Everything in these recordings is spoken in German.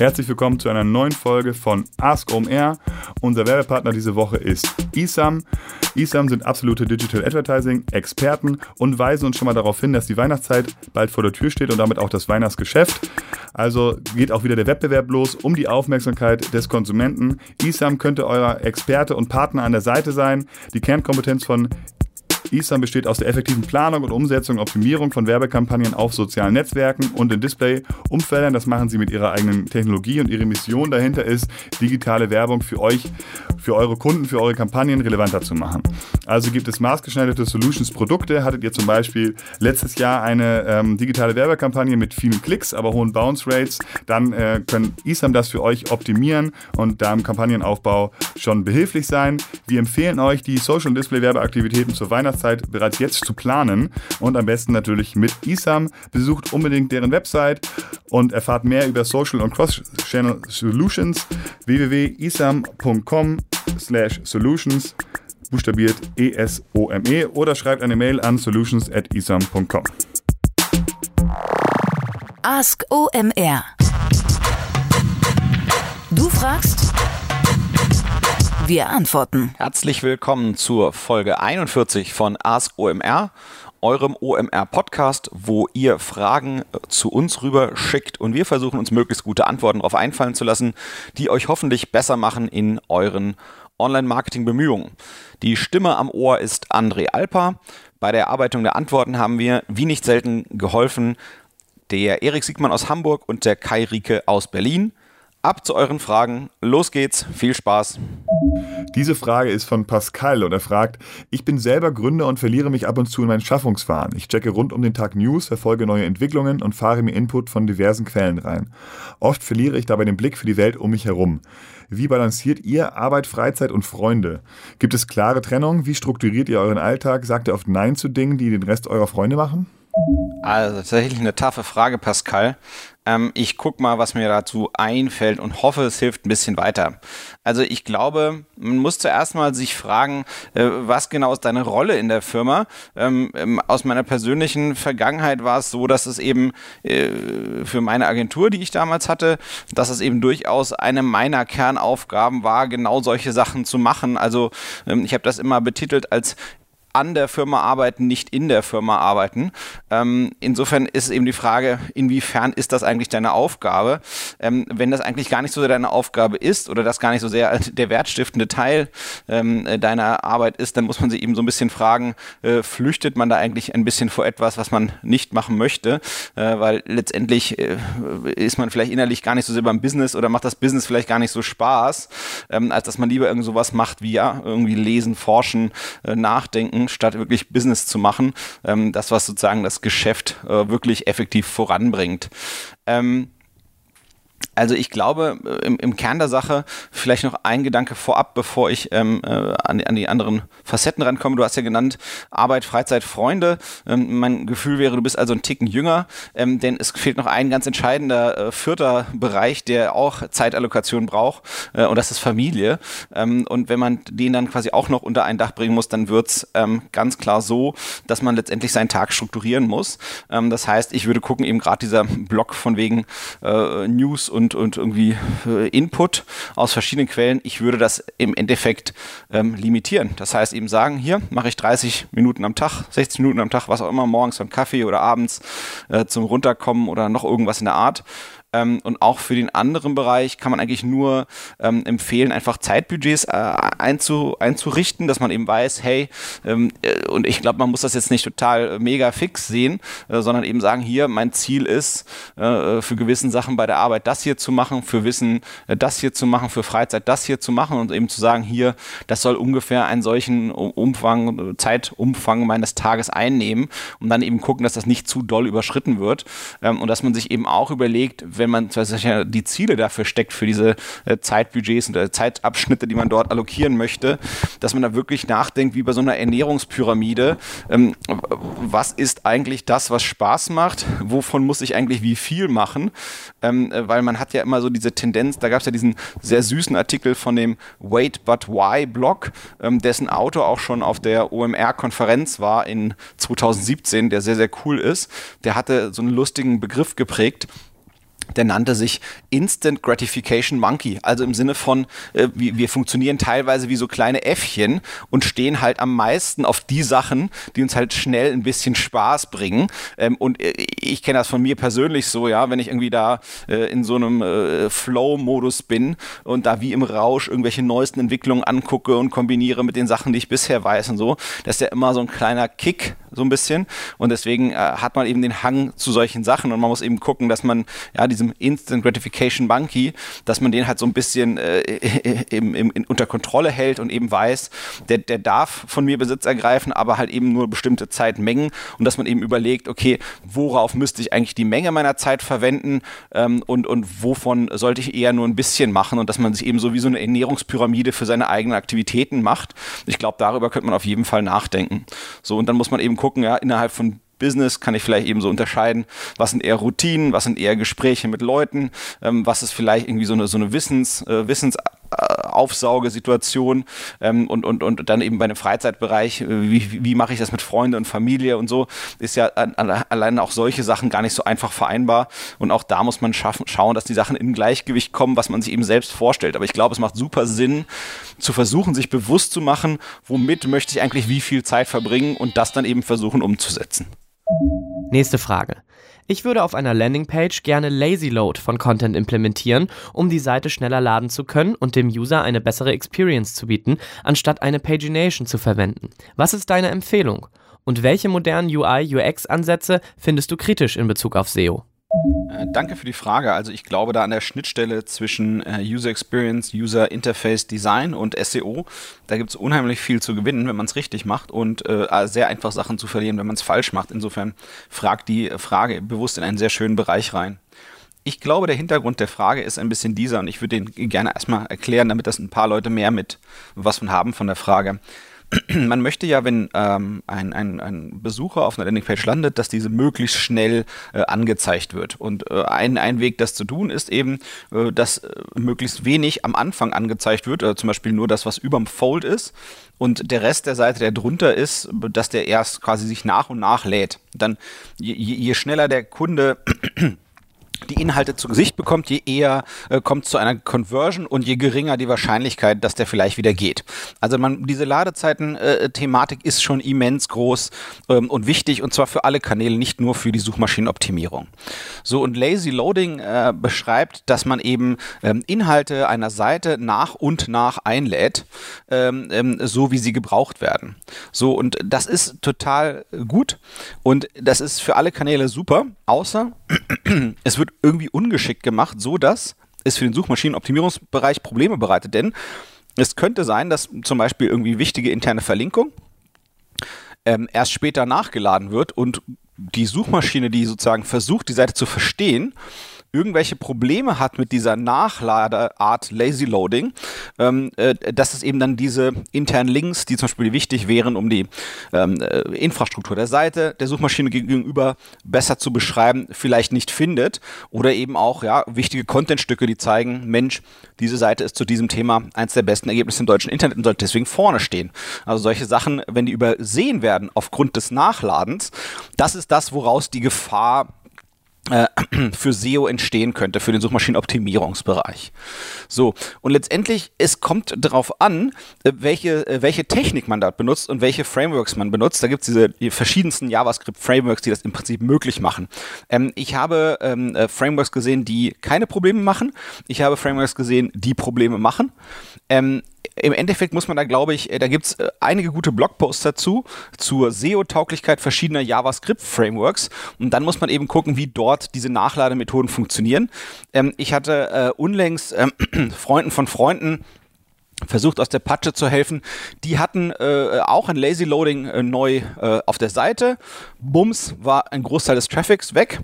Herzlich willkommen zu einer neuen Folge von Ask OMR. Unser Werbepartner diese Woche ist ISAM. ISAM sind absolute Digital Advertising Experten und weisen uns schon mal darauf hin, dass die Weihnachtszeit bald vor der Tür steht und damit auch das Weihnachtsgeschäft. Also geht auch wieder der Wettbewerb los um die Aufmerksamkeit des Konsumenten. ISAM könnte euer Experte und Partner an der Seite sein. Die Kernkompetenz von ISAM besteht aus der effektiven Planung und Umsetzung und Optimierung von Werbekampagnen auf sozialen Netzwerken und in Display-Umfeldern. Das machen sie mit ihrer eigenen Technologie und ihre Mission dahinter ist, digitale Werbung für euch, für eure Kunden, für eure Kampagnen relevanter zu machen. Also gibt es maßgeschneiderte Solutions-Produkte. Hattet ihr zum Beispiel letztes Jahr eine ähm, digitale Werbekampagne mit vielen Klicks, aber hohen Bounce-Rates, dann äh, können ISAM das für euch optimieren und da im Kampagnenaufbau schon behilflich sein. Wir empfehlen euch, die Social- Display-Werbeaktivitäten zur Weihnachtszeit Weihnachtszeit bereits jetzt zu planen und am besten natürlich mit ISAM. Besucht unbedingt deren Website und erfahrt mehr über Social und Cross-Channel Solutions www.isam.com slash solutions buchstabiert E-S-O-M-E -E, oder schreibt eine Mail an solutions at isam.com. Ask OMR. Du fragst, wir antworten. Herzlich willkommen zur Folge 41 von Ask OMR, eurem OMR-Podcast, wo ihr Fragen zu uns rüber schickt und wir versuchen uns möglichst gute Antworten darauf einfallen zu lassen, die euch hoffentlich besser machen in euren Online-Marketing-Bemühungen. Die Stimme am Ohr ist André Alper. Bei der Erarbeitung der Antworten haben wir, wie nicht selten, geholfen der Erik Siegmann aus Hamburg und der Kai Rieke aus Berlin. Ab zu euren Fragen. Los geht's. Viel Spaß. Diese Frage ist von Pascal und er fragt, ich bin selber Gründer und verliere mich ab und zu in meinen Schaffungsfahren. Ich checke rund um den Tag News, verfolge neue Entwicklungen und fahre mir Input von diversen Quellen rein. Oft verliere ich dabei den Blick für die Welt um mich herum. Wie balanciert ihr Arbeit, Freizeit und Freunde? Gibt es klare Trennung? Wie strukturiert ihr euren Alltag? Sagt ihr oft Nein zu Dingen, die den Rest eurer Freunde machen? Also tatsächlich eine taffe Frage, Pascal. Ähm, ich gucke mal, was mir dazu einfällt und hoffe, es hilft ein bisschen weiter. Also ich glaube, man muss zuerst mal sich fragen, äh, was genau ist deine Rolle in der Firma? Ähm, ähm, aus meiner persönlichen Vergangenheit war es so, dass es eben äh, für meine Agentur, die ich damals hatte, dass es eben durchaus eine meiner Kernaufgaben war, genau solche Sachen zu machen. Also ähm, ich habe das immer betitelt als an der Firma arbeiten, nicht in der Firma arbeiten. Ähm, insofern ist eben die Frage, inwiefern ist das eigentlich deine Aufgabe? Ähm, wenn das eigentlich gar nicht so sehr deine Aufgabe ist oder das gar nicht so sehr der wertstiftende Teil ähm, deiner Arbeit ist, dann muss man sich eben so ein bisschen fragen, äh, flüchtet man da eigentlich ein bisschen vor etwas, was man nicht machen möchte? Äh, weil letztendlich äh, ist man vielleicht innerlich gar nicht so sehr beim Business oder macht das Business vielleicht gar nicht so Spaß, ähm, als dass man lieber irgend sowas macht wie ja, irgendwie lesen, forschen, äh, nachdenken denken, statt wirklich Business zu machen. Ähm, das, was sozusagen das Geschäft äh, wirklich effektiv voranbringt. Ähm, also ich glaube, äh, im, im, Kern der Sache, vielleicht noch ein Gedanke vorab, bevor ich ähm, äh, an, die, an, die, anderen Facetten rankomme. Du hast ja genannt, Arbeit, Freizeit, Freunde. Ähm, mein Gefühl wäre, du bist also ein Ticken jünger, ähm, denn es fehlt noch ein ganz entscheidender äh, vierter Bereich, der auch Zeitallokation braucht, äh, und das ist Familie. Ähm, und wenn man den dann quasi auch noch unter ein Dach bringen muss, dann wird es ähm, ganz klar so, dass man letztendlich seinen Tag strukturieren muss. Ähm, das heißt, ich würde gucken, eben gerade dieser Block von wegen äh, News und und, irgendwie äh, Input aus verschiedenen Quellen. Ich würde das im Endeffekt ähm, limitieren. Das heißt eben sagen, hier mache ich 30 Minuten am Tag, 60 Minuten am Tag, was auch immer, morgens beim Kaffee oder abends äh, zum Runterkommen oder noch irgendwas in der Art. Ähm, und auch für den anderen Bereich kann man eigentlich nur ähm, empfehlen, einfach Zeitbudgets äh, einzu, einzurichten, dass man eben weiß, hey, ähm, äh, und ich glaube, man muss das jetzt nicht total mega fix sehen, äh, sondern eben sagen, hier, mein Ziel ist, äh, für gewissen Sachen bei der Arbeit das hier zu machen, für Wissen äh, das hier zu machen, für Freizeit das hier zu machen und eben zu sagen, hier, das soll ungefähr einen solchen Umfang, Zeitumfang meines Tages einnehmen und dann eben gucken, dass das nicht zu doll überschritten wird ähm, und dass man sich eben auch überlegt, wenn man die Ziele dafür steckt, für diese äh, Zeitbudgets und äh, Zeitabschnitte, die man dort allokieren möchte, dass man da wirklich nachdenkt, wie bei so einer Ernährungspyramide, ähm, was ist eigentlich das, was Spaß macht, wovon muss ich eigentlich wie viel machen, ähm, äh, weil man hat ja immer so diese Tendenz, da gab es ja diesen sehr süßen Artikel von dem Wait But Why Blog, ähm, dessen Autor auch schon auf der OMR-Konferenz war in 2017, der sehr, sehr cool ist. Der hatte so einen lustigen Begriff geprägt, der nannte sich Instant Gratification Monkey. Also im Sinne von, äh, wir, wir funktionieren teilweise wie so kleine Äffchen und stehen halt am meisten auf die Sachen, die uns halt schnell ein bisschen Spaß bringen. Ähm, und äh, ich kenne das von mir persönlich so, ja, wenn ich irgendwie da äh, in so einem äh, Flow-Modus bin und da wie im Rausch irgendwelche neuesten Entwicklungen angucke und kombiniere mit den Sachen, die ich bisher weiß und so, das ist ja immer so ein kleiner Kick, so ein bisschen. Und deswegen äh, hat man eben den Hang zu solchen Sachen und man muss eben gucken, dass man ja diesem Instant Gratification Monkey, dass man den halt so ein bisschen äh, im, im, in, unter Kontrolle hält und eben weiß, der, der darf von mir Besitz ergreifen, aber halt eben nur bestimmte Zeitmengen und dass man eben überlegt, okay, worauf müsste ich eigentlich die Menge meiner Zeit verwenden ähm, und, und wovon sollte ich eher nur ein bisschen machen und dass man sich eben so wie so eine Ernährungspyramide für seine eigenen Aktivitäten macht. Ich glaube, darüber könnte man auf jeden Fall nachdenken. So, und dann muss man eben gucken, ja, innerhalb von Business kann ich vielleicht eben so unterscheiden, was sind eher Routinen, was sind eher Gespräche mit Leuten, ähm, was ist vielleicht irgendwie so eine, so eine Wissens, äh, Wissens Aufsaugesituation ähm, und, und, und dann eben bei einem Freizeitbereich, äh, wie, wie mache ich das mit Freunden und Familie und so, ist ja allein auch solche Sachen gar nicht so einfach vereinbar. Und auch da muss man schaffen, schauen, dass die Sachen in Gleichgewicht kommen, was man sich eben selbst vorstellt. Aber ich glaube, es macht super Sinn, zu versuchen, sich bewusst zu machen, womit möchte ich eigentlich wie viel Zeit verbringen und das dann eben versuchen umzusetzen. Nächste Frage. Ich würde auf einer Landingpage gerne Lazy Load von Content implementieren, um die Seite schneller laden zu können und dem User eine bessere Experience zu bieten, anstatt eine Pagination zu verwenden. Was ist deine Empfehlung? Und welche modernen UI-UX-Ansätze findest du kritisch in Bezug auf SEO? Äh, danke für die Frage. Also ich glaube, da an der Schnittstelle zwischen äh, User Experience, User Interface Design und SEO, da gibt es unheimlich viel zu gewinnen, wenn man es richtig macht und äh, sehr einfach Sachen zu verlieren, wenn man es falsch macht. Insofern fragt die Frage bewusst in einen sehr schönen Bereich rein. Ich glaube, der Hintergrund der Frage ist ein bisschen dieser und ich würde den gerne erstmal erklären, damit das ein paar Leute mehr mit was von haben von der Frage. man möchte ja, wenn ähm, ein, ein, ein Besucher auf einer Landingpage landet, dass diese möglichst schnell äh, angezeigt wird. Und äh, ein, ein Weg, das zu tun, ist eben, äh, dass äh, möglichst wenig am Anfang angezeigt wird, oder zum Beispiel nur das, was überm Fold ist. Und der Rest der Seite, der drunter ist, dass der erst quasi sich nach und nach lädt. Dann, je, je schneller der Kunde die Inhalte zu Gesicht bekommt, je eher äh, kommt zu einer Conversion und je geringer die Wahrscheinlichkeit, dass der vielleicht wieder geht. Also man, diese Ladezeiten-Thematik äh, ist schon immens groß ähm, und wichtig und zwar für alle Kanäle, nicht nur für die Suchmaschinenoptimierung. So und Lazy Loading äh, beschreibt, dass man eben ähm, Inhalte einer Seite nach und nach einlädt, ähm, ähm so wie sie gebraucht werden. So und das ist total gut und das ist für alle Kanäle super, außer es wird irgendwie ungeschickt gemacht, so dass es für den Suchmaschinenoptimierungsbereich Probleme bereitet. Denn es könnte sein, dass zum Beispiel irgendwie wichtige interne Verlinkung ähm, erst später nachgeladen wird und die Suchmaschine, die sozusagen versucht, die Seite zu verstehen, irgendwelche Probleme hat mit dieser Nachladeart Lazy Loading, ähm, äh, dass es eben dann diese internen Links, die zum Beispiel wichtig wären, um die ähm, äh, Infrastruktur der Seite der Suchmaschine gegenüber besser zu beschreiben, vielleicht nicht findet oder eben auch ja wichtige Contentstücke, die zeigen, Mensch, diese Seite ist zu diesem Thema eins der besten Ergebnisse im deutschen Internet und sollte deswegen vorne stehen. Also solche Sachen, wenn die übersehen werden aufgrund des Nachladens, das ist das, woraus die Gefahr für SEO entstehen könnte, für den Suchmaschinenoptimierungsbereich. So, und letztendlich, es kommt darauf an, äh, welche, äh, welche Technik man dort benutzt und welche Frameworks man benutzt. Da gibt es diese die verschiedensten JavaScript-Frameworks, die das im Prinzip möglich machen. Ähm, ich habe ähm, Frameworks gesehen, die keine Probleme machen. Ich habe Frameworks gesehen, die Probleme machen. Ähm, im Endeffekt muss man da, glaube ich, äh, da gibt es äh, einige gute Blogposts dazu, zur SEO-Tauglichkeit verschiedener JavaScript-Frameworks. Und dann muss man eben gucken, wie dort diese Nachlademethoden funktionieren. Ähm, ich hatte äh, unlängst äh, Freunden von Freunden versucht aus der Patsche zu helfen. Die hatten äh, auch ein Lazy Loading äh, neu äh, auf der Seite. Bums war ein Großteil des Traffics weg.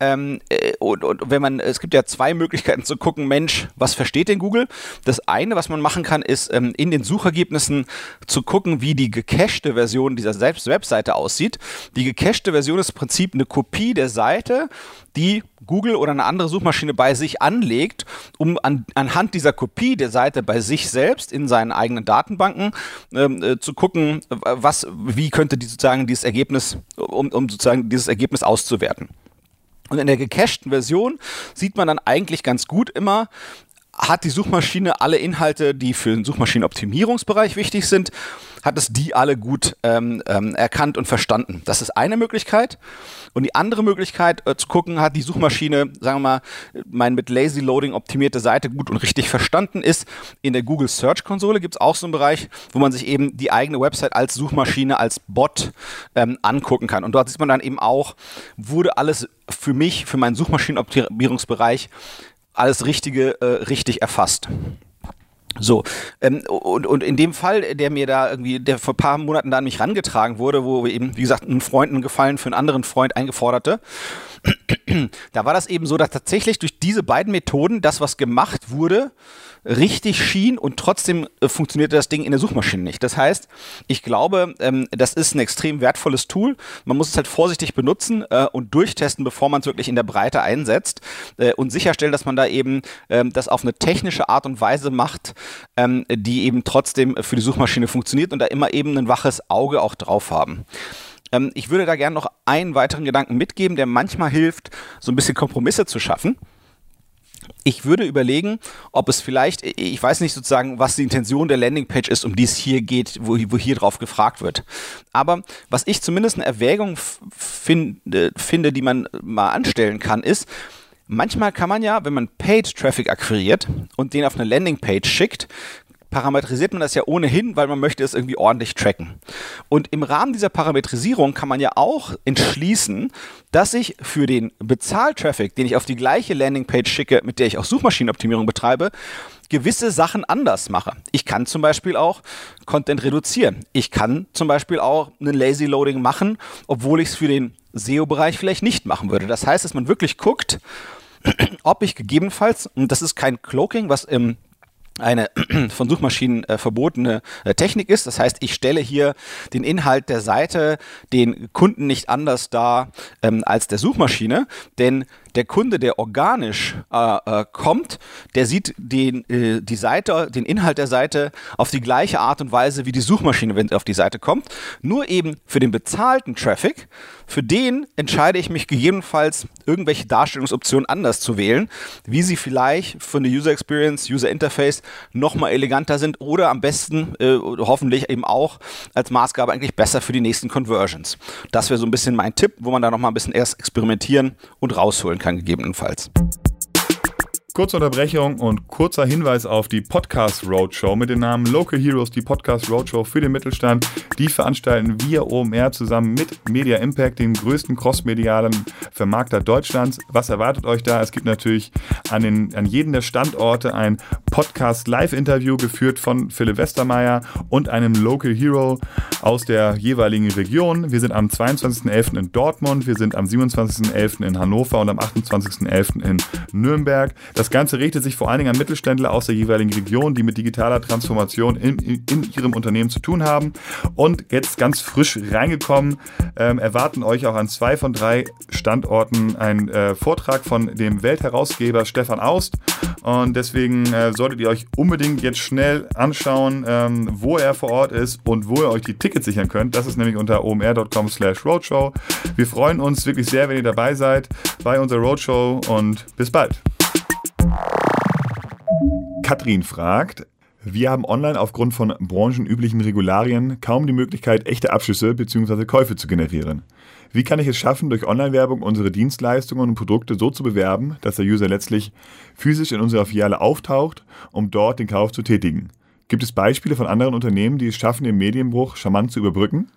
Ähm, äh, und, und, wenn man, es gibt ja zwei Möglichkeiten zu gucken, Mensch, was versteht denn Google? Das eine, was man machen kann, ist ähm, in den Suchergebnissen zu gucken, wie die gecachte Version dieser Selbst Webseite aussieht. Die gecachte Version ist im Prinzip eine Kopie der Seite, die Google oder eine andere Suchmaschine bei sich anlegt, um an, anhand dieser Kopie der Seite bei sich selbst in seinen eigenen Datenbanken ähm, äh, zu gucken, was, wie könnte die sozusagen dieses Ergebnis, um, um sozusagen dieses Ergebnis auszuwerten. Und in der gecachten Version sieht man dann eigentlich ganz gut immer, hat die Suchmaschine alle Inhalte, die für den Suchmaschinenoptimierungsbereich wichtig sind, hat es die alle gut ähm, ähm, erkannt und verstanden. Das ist eine Möglichkeit. Und die andere Möglichkeit äh, zu gucken, hat die Suchmaschine, sagen wir mal, meine mit Lazy Loading optimierte Seite gut und richtig verstanden ist. In der Google Search Konsole gibt es auch so einen Bereich, wo man sich eben die eigene Website als Suchmaschine, als Bot ähm, angucken kann. Und dort sieht man dann eben auch, wurde alles für mich, für meinen Suchmaschinenoptimierungsbereich alles Richtige äh, richtig erfasst. So, ähm, und, und in dem Fall, der mir da irgendwie, der vor ein paar Monaten da an mich rangetragen wurde, wo eben, wie gesagt, ein Freund einen Gefallen für einen anderen Freund eingeforderte, da war das eben so, dass tatsächlich durch diese beiden Methoden das, was gemacht wurde, richtig schien und trotzdem äh, funktionierte das Ding in der Suchmaschine nicht. Das heißt, ich glaube, ähm, das ist ein extrem wertvolles Tool. Man muss es halt vorsichtig benutzen äh, und durchtesten, bevor man es wirklich in der Breite einsetzt äh, und sicherstellen, dass man da eben ähm, das auf eine technische Art und Weise macht, ähm, die eben trotzdem für die Suchmaschine funktioniert und da immer eben ein waches Auge auch drauf haben. Ähm, ich würde da gerne noch einen weiteren Gedanken mitgeben, der manchmal hilft, so ein bisschen Kompromisse zu schaffen. Ich würde überlegen, ob es vielleicht, ich weiß nicht sozusagen, was die Intention der Landingpage ist, um die es hier geht, wo, wo hier drauf gefragt wird. Aber was ich zumindest eine Erwägung finde, finde, die man mal anstellen kann, ist, manchmal kann man ja, wenn man Paid Traffic akquiriert und den auf eine Landingpage schickt, parametrisiert man das ja ohnehin, weil man möchte es irgendwie ordentlich tracken. Und im Rahmen dieser Parametrisierung kann man ja auch entschließen, dass ich für den Bezahltraffic, den ich auf die gleiche Landingpage schicke, mit der ich auch Suchmaschinenoptimierung betreibe, gewisse Sachen anders mache. Ich kann zum Beispiel auch Content reduzieren. Ich kann zum Beispiel auch einen Lazy Loading machen, obwohl ich es für den SEO-Bereich vielleicht nicht machen würde. Das heißt, dass man wirklich guckt, ob ich gegebenenfalls, und das ist kein Cloaking, was im eine von Suchmaschinen äh, verbotene äh, Technik ist. Das heißt, ich stelle hier den Inhalt der Seite den Kunden nicht anders dar ähm, als der Suchmaschine, denn der Kunde, der organisch äh, äh, kommt, der sieht den, äh, die Seite, den Inhalt der Seite auf die gleiche Art und Weise wie die Suchmaschine, wenn sie auf die Seite kommt. Nur eben für den bezahlten Traffic, für den entscheide ich mich gegebenenfalls, irgendwelche Darstellungsoptionen anders zu wählen, wie sie vielleicht von der User Experience, User Interface nochmal eleganter sind oder am besten äh, hoffentlich eben auch als Maßgabe eigentlich besser für die nächsten Conversions. Das wäre so ein bisschen mein Tipp, wo man da nochmal ein bisschen erst experimentieren und rausholen kann gegebenenfalls. Kurze Unterbrechung und kurzer Hinweis auf die Podcast Roadshow mit dem Namen Local Heroes, die Podcast Roadshow für den Mittelstand. Die veranstalten wir OMR zusammen mit Media Impact, dem größten crossmedialen Vermarkter Deutschlands. Was erwartet euch da? Es gibt natürlich an, den, an jedem der Standorte ein Podcast Live-Interview geführt von Philipp Westermeier und einem Local Hero aus der jeweiligen Region. Wir sind am 22.11. in Dortmund, wir sind am 27.11. in Hannover und am 28.11. in Nürnberg. Das Ganze richtet sich vor allen Dingen an Mittelständler aus der jeweiligen Region, die mit digitaler Transformation in, in, in ihrem Unternehmen zu tun haben. Und jetzt ganz frisch reingekommen, ähm, erwarten euch auch an zwei von drei Standorten ein äh, Vortrag von dem Weltherausgeber Stefan Aust. Und deswegen äh, solltet ihr euch unbedingt jetzt schnell anschauen, ähm, wo er vor Ort ist und wo ihr euch die Tickets sichern könnt. Das ist nämlich unter omr.com slash roadshow. Wir freuen uns wirklich sehr, wenn ihr dabei seid bei unserer Roadshow und bis bald. Katrin fragt, wir haben online aufgrund von branchenüblichen Regularien kaum die Möglichkeit, echte Abschlüsse bzw. Käufe zu generieren. Wie kann ich es schaffen, durch Online-Werbung unsere Dienstleistungen und Produkte so zu bewerben, dass der User letztlich physisch in unserer Filiale auftaucht, um dort den Kauf zu tätigen? Gibt es Beispiele von anderen Unternehmen, die es schaffen, den Medienbruch charmant zu überbrücken?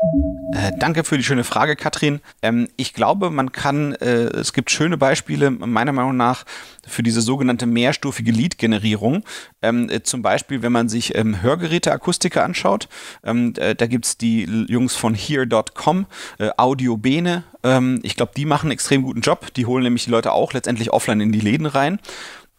Äh, danke für die schöne Frage, Katrin. Ähm, ich glaube, man kann, äh, es gibt schöne Beispiele, meiner Meinung nach, für diese sogenannte mehrstufige Lead-Generierung. Ähm, äh, zum Beispiel, wenn man sich ähm, Hörgeräte-Akustiker anschaut, ähm, äh, da gibt es die Jungs von Here.com, äh, Audiobene. Ähm, ich glaube, die machen einen extrem guten Job. Die holen nämlich die Leute auch letztendlich offline in die Läden rein.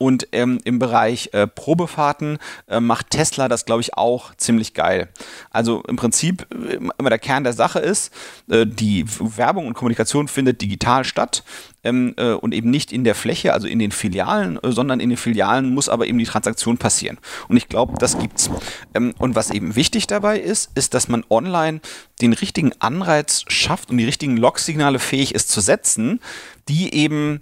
Und ähm, im Bereich äh, Probefahrten äh, macht Tesla das, glaube ich, auch ziemlich geil. Also im Prinzip äh, immer der Kern der Sache ist, äh, die Werbung und Kommunikation findet digital statt ähm, äh, und eben nicht in der Fläche, also in den Filialen, äh, sondern in den Filialen muss aber eben die Transaktion passieren. Und ich glaube, das gibt's. Ähm, und was eben wichtig dabei ist, ist, dass man online den richtigen Anreiz schafft und die richtigen Log-Signale fähig ist zu setzen, die eben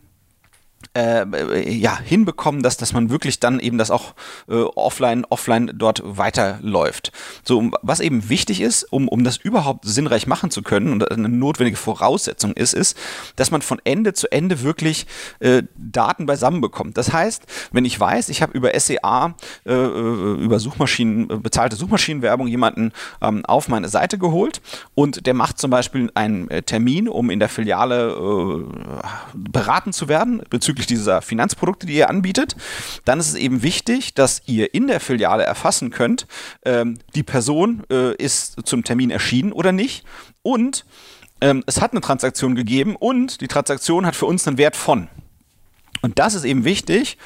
äh, ja, hinbekommen, dass, dass man wirklich dann eben das auch äh, offline, offline dort weiterläuft. So, was eben wichtig ist, um, um das überhaupt sinnreich machen zu können und eine notwendige Voraussetzung ist, ist, dass man von Ende zu Ende wirklich äh, Daten beisammen bekommt. Das heißt, wenn ich weiß, ich habe über SEA, äh, äh, über Suchmaschinen, äh, bezahlte Suchmaschinenwerbung jemanden ähm, auf meine Seite geholt und der macht zum Beispiel einen Termin, um in der Filiale beraten zu werden bezüglich bezüglich dieser Finanzprodukte, die ihr anbietet, dann ist es eben wichtig, dass ihr in der Filiale erfassen könnt, ähm, die Person äh, ist zum Termin erschienen oder nicht und ähm, es hat eine Transaktion gegeben und die Transaktion hat für uns einen Wert von. Und das ist eben wichtig,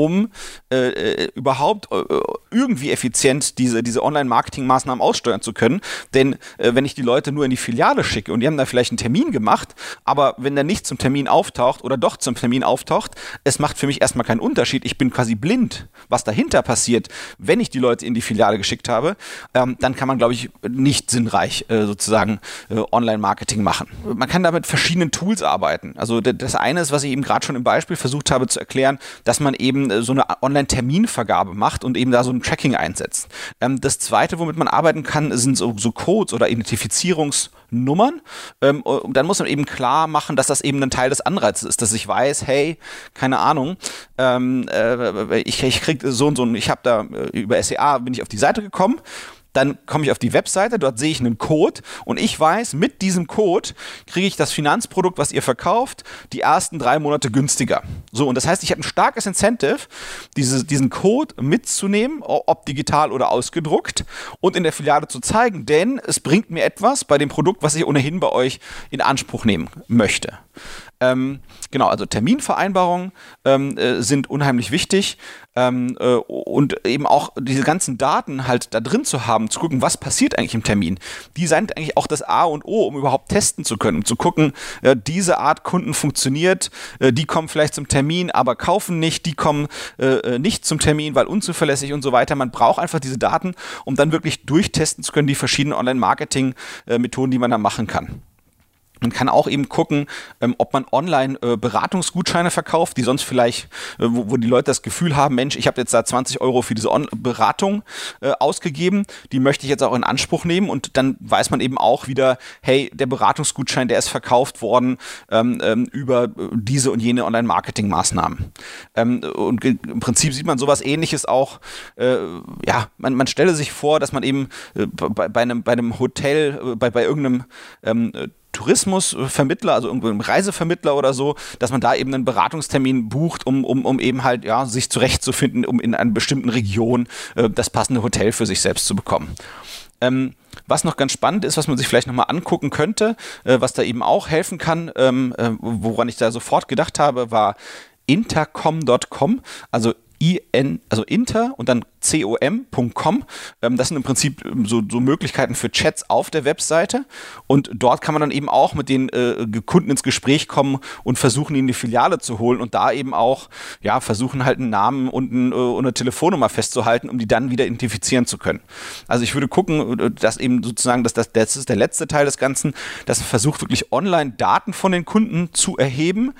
um äh, äh, überhaupt äh, irgendwie effizient diese, diese Online-Marketing-Maßnahmen aussteuern zu können. Denn äh, wenn ich die Leute nur in die Filiale schicke und die haben da vielleicht einen Termin gemacht, aber wenn der nicht zum Termin auftaucht oder doch zum Termin auftaucht, es macht für mich erstmal keinen Unterschied. Ich bin quasi blind, was dahinter passiert, wenn ich die Leute in die Filiale geschickt habe, ähm, dann kann man, glaube ich, nicht sinnreich äh, sozusagen äh, Online-Marketing machen. Man kann da mit verschiedenen Tools arbeiten. Also das eine ist, was ich eben gerade schon im Beispiel versucht habe zu erklären, dass man eben äh, so eine Online-Terminvergabe macht und eben da so ein Tracking einsetzt. Ähm, das zweite, womit man arbeiten kann, sind so, so Codes oder Identifizierungsnummern. Ähm, dann muss man eben klar machen, dass das eben ein Teil des Anreizes ist, dass ich weiß, hey, keine Ahnung, ähm, äh, ich, ich krieg so und so, ich habe da äh, über SEA bin ich auf die Seite gekommen dann komme ich auf die Webseite, dort sehe ich einen Code und ich weiß, mit diesem Code kriege ich das Finanzprodukt, was ihr verkauft, die ersten drei Monate günstiger. So, und das heißt, ich habe ein starkes Incentive, diese, diesen Code mitzunehmen, ob digital oder ausgedruckt, und in der Filiale zu zeigen, denn es bringt mir etwas bei dem Produkt, was ich ohnehin bei euch in Anspruch nehmen möchte. Ähm, genau, also Terminvereinbarungen ähm, äh, sind unheimlich wichtig ähm, äh, und eben auch diese ganzen Daten halt da drin zu haben, zu gucken, was passiert eigentlich im Termin. Die sind eigentlich auch das A und O, um überhaupt testen zu können, um zu gucken, äh, diese Art Kunden funktioniert, äh, die kommen vielleicht zum Termin, aber kaufen nicht, die kommen äh, äh, nicht zum Termin, weil unzuverlässig und so weiter. Man braucht einfach diese Daten, um dann wirklich durchtesten zu können, die verschiedenen Online-Marketing-Methoden, die man da machen kann. Man kann auch eben gucken, ähm, ob man online äh, Beratungsgutscheine verkauft, die sonst vielleicht, äh, wo, wo, die Leute das Gefühl haben, Mensch, ich habe jetzt da 20 Euro für diese On Beratung äh, ausgegeben, die möchte ich jetzt auch in Anspruch nehmen und dann weiß man eben auch wieder, hey, der Beratungsgutschein, der ist verkauft worden ähm, ähm, über äh, diese und jene Online-Marketing-Maßnahmen. Ähm, und im Prinzip sieht man sowas ähnliches auch, äh, ja, man, man stelle sich vor, dass man eben äh, bei, bei, einem, bei einem Hotel, bei, bei irgendeinem ähm, Tourismusvermittler, also irgendwo ein Reisevermittler oder so, dass man da eben einen Beratungstermin bucht, um, um, um eben halt ja, sich zurechtzufinden, um in einer bestimmten Region äh, das passende Hotel für sich selbst zu bekommen. Ähm, was noch ganz spannend ist, was man sich vielleicht nochmal angucken könnte, äh, was da eben auch helfen kann, ähm, äh, woran ich da sofort gedacht habe, war intercom.com, also IN, also inter und dann com.com. Ähm, das sind im Prinzip ähm, so, so, Möglichkeiten für Chats auf der Webseite. Und dort kann man dann eben auch mit den äh, Kunden ins Gespräch kommen und versuchen, ihn in die Filiale zu holen und da eben auch ja, versuchen, halt einen Namen und, ein, äh, und eine Telefonnummer festzuhalten, um die dann wieder identifizieren zu können. Also ich würde gucken, äh, dass eben sozusagen, dass das, das ist der letzte Teil des Ganzen, dass man versucht, wirklich online Daten von den Kunden zu erheben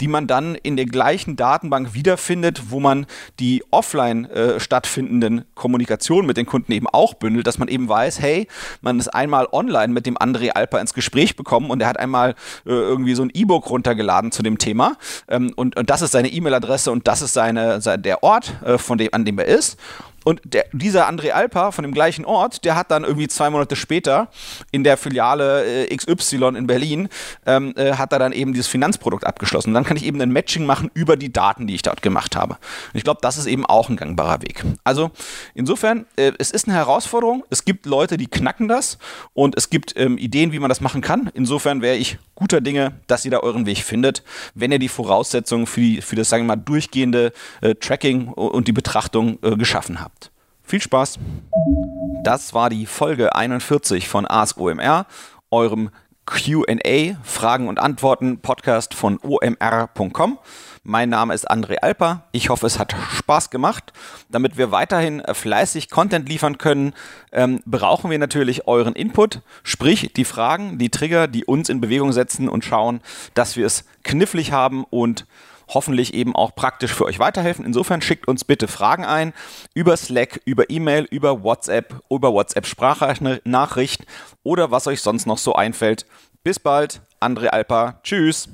die man dann in der gleichen Datenbank wiederfindet, wo man die offline äh, stattfindenden Kommunikationen mit den Kunden eben auch bündelt, dass man eben weiß, hey, man ist einmal online mit dem André Alper ins Gespräch bekommen und er hat einmal äh, irgendwie so ein E-Book runtergeladen zu dem Thema. Ähm, und, und, das ist seine E-Mail-Adresse und das ist seine, der Ort, äh, von dem, an dem er ist Und der, dieser André Alpa von dem gleichen Ort, der hat dann irgendwie zwei Monate später in der Filiale äh, XY in Berlin, ähm, äh, hat er dann eben dieses Finanzprodukt abgeschlossen. Und dann kann ich eben ein Matching machen über die Daten, die ich dort gemacht habe. Und ich glaube, das ist eben auch ein gangbarer Weg. Also insofern, äh, es ist eine Herausforderung. Es gibt Leute, die knacken das und es gibt ähm, Ideen, wie man das machen kann. Insofern wäre ich guter Dinge, dass ihr da euren Weg findet, wenn ihr die Voraussetzungen für, die, für das, sagen wir mal, durchgehende äh, Tracking und die Betrachtung äh, geschaffen habt. Viel Spaß! Das war die Folge 41 von Ask OMR, eurem QA, Fragen und Antworten Podcast von omr.com. Mein Name ist André Alper. Ich hoffe, es hat Spaß gemacht. Damit wir weiterhin fleißig Content liefern können, ähm, brauchen wir natürlich euren Input, sprich die Fragen, die Trigger, die uns in Bewegung setzen und schauen, dass wir es knifflig haben und hoffentlich eben auch praktisch für euch weiterhelfen. Insofern schickt uns bitte Fragen ein über Slack, über E-Mail, über WhatsApp, über WhatsApp Sprachnachricht oder was euch sonst noch so einfällt. Bis bald, André Alper. Tschüss.